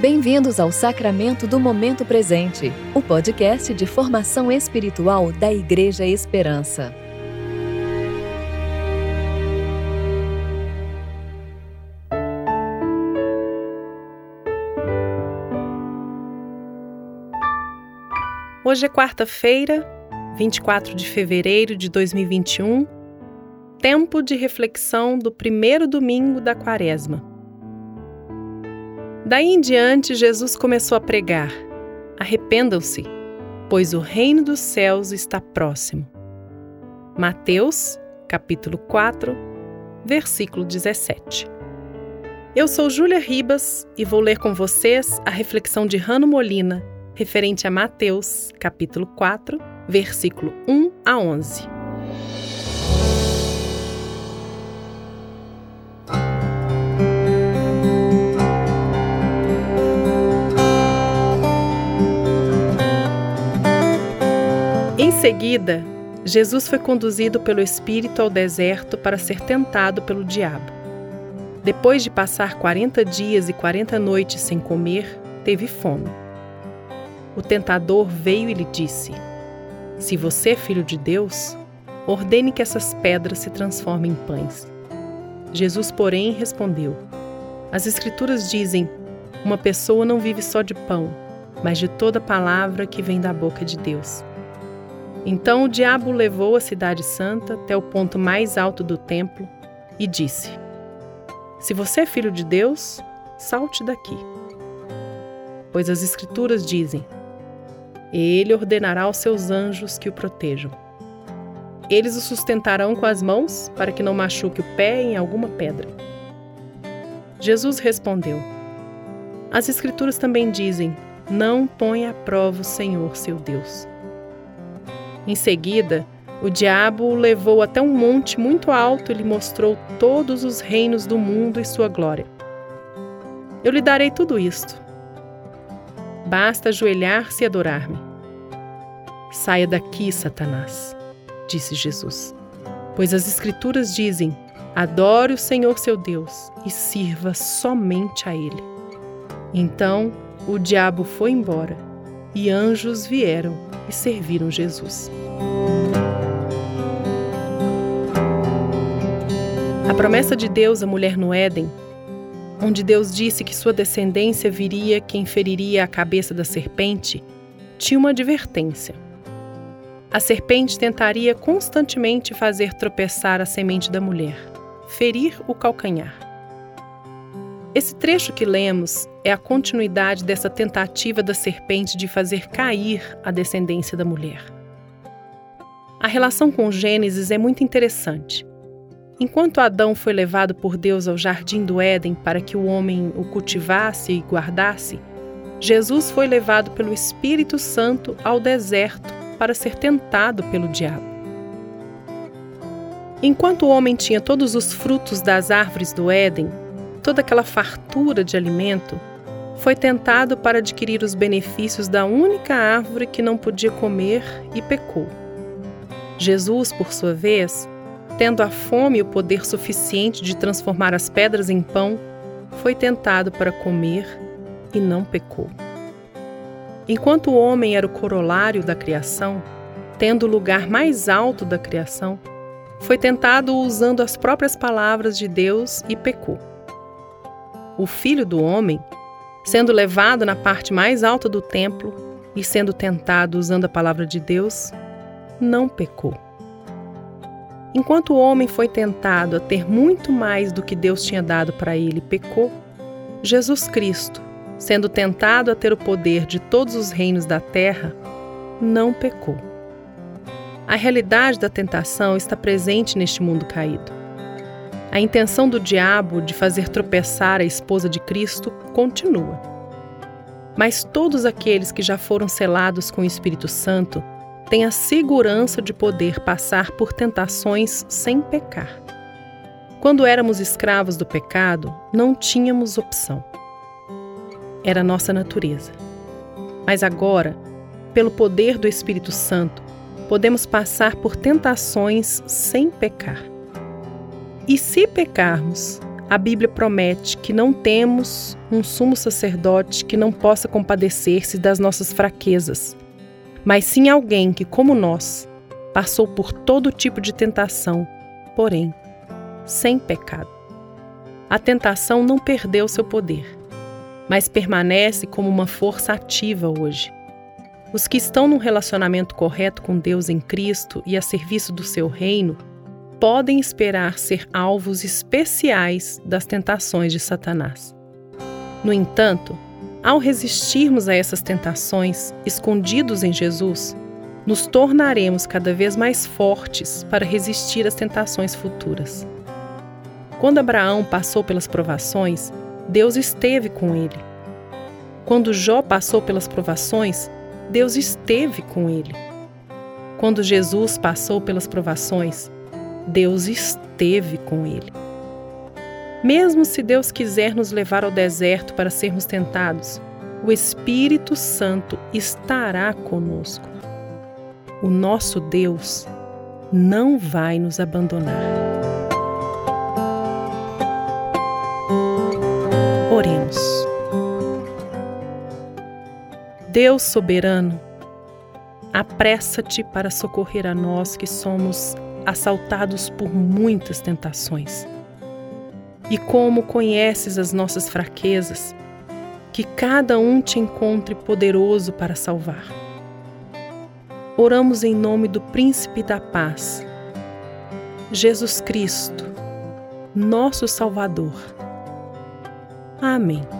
Bem-vindos ao Sacramento do Momento Presente, o podcast de formação espiritual da Igreja Esperança. Hoje é quarta-feira, 24 de fevereiro de 2021, tempo de reflexão do primeiro domingo da quaresma. Daí em diante, Jesus começou a pregar: Arrependam-se, pois o reino dos céus está próximo. Mateus, capítulo 4, versículo 17. Eu sou Júlia Ribas e vou ler com vocês a reflexão de Rano Molina, referente a Mateus, capítulo 4, versículo 1 a 11. Seguida, Jesus foi conduzido pelo Espírito ao deserto para ser tentado pelo diabo. Depois de passar quarenta dias e quarenta noites sem comer, teve fome. O tentador veio e lhe disse: Se você é filho de Deus, ordene que essas pedras se transformem em pães. Jesus, porém, respondeu: As Escrituras dizem: Uma pessoa não vive só de pão, mas de toda palavra que vem da boca de Deus. Então o diabo levou a cidade santa até o ponto mais alto do templo e disse: Se você é filho de Deus, salte daqui. Pois as Escrituras dizem: Ele ordenará aos seus anjos que o protejam. Eles o sustentarão com as mãos para que não machuque o pé em alguma pedra. Jesus respondeu: As Escrituras também dizem: Não ponha à prova o Senhor seu Deus. Em seguida, o diabo o levou até um monte muito alto e lhe mostrou todos os reinos do mundo e sua glória. Eu lhe darei tudo isto. Basta ajoelhar-se e adorar-me. Saia daqui, Satanás, disse Jesus, pois as Escrituras dizem: adore o Senhor seu Deus e sirva somente a Ele. Então o diabo foi embora e anjos vieram e serviram Jesus. A promessa de Deus à mulher no Éden, onde Deus disse que sua descendência viria quem feriria a cabeça da serpente, tinha uma advertência. A serpente tentaria constantemente fazer tropeçar a semente da mulher, ferir o calcanhar. Esse trecho que lemos é a continuidade dessa tentativa da serpente de fazer cair a descendência da mulher. A relação com Gênesis é muito interessante. Enquanto Adão foi levado por Deus ao jardim do Éden para que o homem o cultivasse e guardasse, Jesus foi levado pelo Espírito Santo ao deserto para ser tentado pelo diabo. Enquanto o homem tinha todos os frutos das árvores do Éden, toda aquela fartura de alimento, foi tentado para adquirir os benefícios da única árvore que não podia comer e pecou. Jesus, por sua vez, tendo a fome e o poder suficiente de transformar as pedras em pão, foi tentado para comer e não pecou. Enquanto o homem era o corolário da criação, tendo o lugar mais alto da criação, foi tentado usando as próprias palavras de Deus e pecou o filho do homem, sendo levado na parte mais alta do templo e sendo tentado usando a palavra de Deus, não pecou. Enquanto o homem foi tentado a ter muito mais do que Deus tinha dado para ele, pecou, Jesus Cristo, sendo tentado a ter o poder de todos os reinos da terra, não pecou. A realidade da tentação está presente neste mundo caído. A intenção do diabo de fazer tropeçar a esposa de Cristo continua. Mas todos aqueles que já foram selados com o Espírito Santo têm a segurança de poder passar por tentações sem pecar. Quando éramos escravos do pecado, não tínhamos opção. Era nossa natureza. Mas agora, pelo poder do Espírito Santo, podemos passar por tentações sem pecar. E se pecarmos, a Bíblia promete que não temos um sumo sacerdote que não possa compadecer-se das nossas fraquezas, mas sim alguém que, como nós, passou por todo tipo de tentação, porém, sem pecado. A tentação não perdeu seu poder, mas permanece como uma força ativa hoje. Os que estão num relacionamento correto com Deus em Cristo e a serviço do seu reino podem esperar ser alvos especiais das tentações de Satanás. No entanto, ao resistirmos a essas tentações, escondidos em Jesus, nos tornaremos cada vez mais fortes para resistir às tentações futuras. Quando Abraão passou pelas provações, Deus esteve com ele. Quando Jó passou pelas provações, Deus esteve com ele. Quando Jesus passou pelas provações, Deus esteve com ele. Mesmo se Deus quiser nos levar ao deserto para sermos tentados, o Espírito Santo estará conosco. O nosso Deus não vai nos abandonar. Oremos. Deus soberano, apressa-te para socorrer a nós que somos assaltados por muitas tentações. E como conheces as nossas fraquezas, que cada um te encontre poderoso para salvar. Oramos em nome do Príncipe da Paz, Jesus Cristo, nosso Salvador. Amém.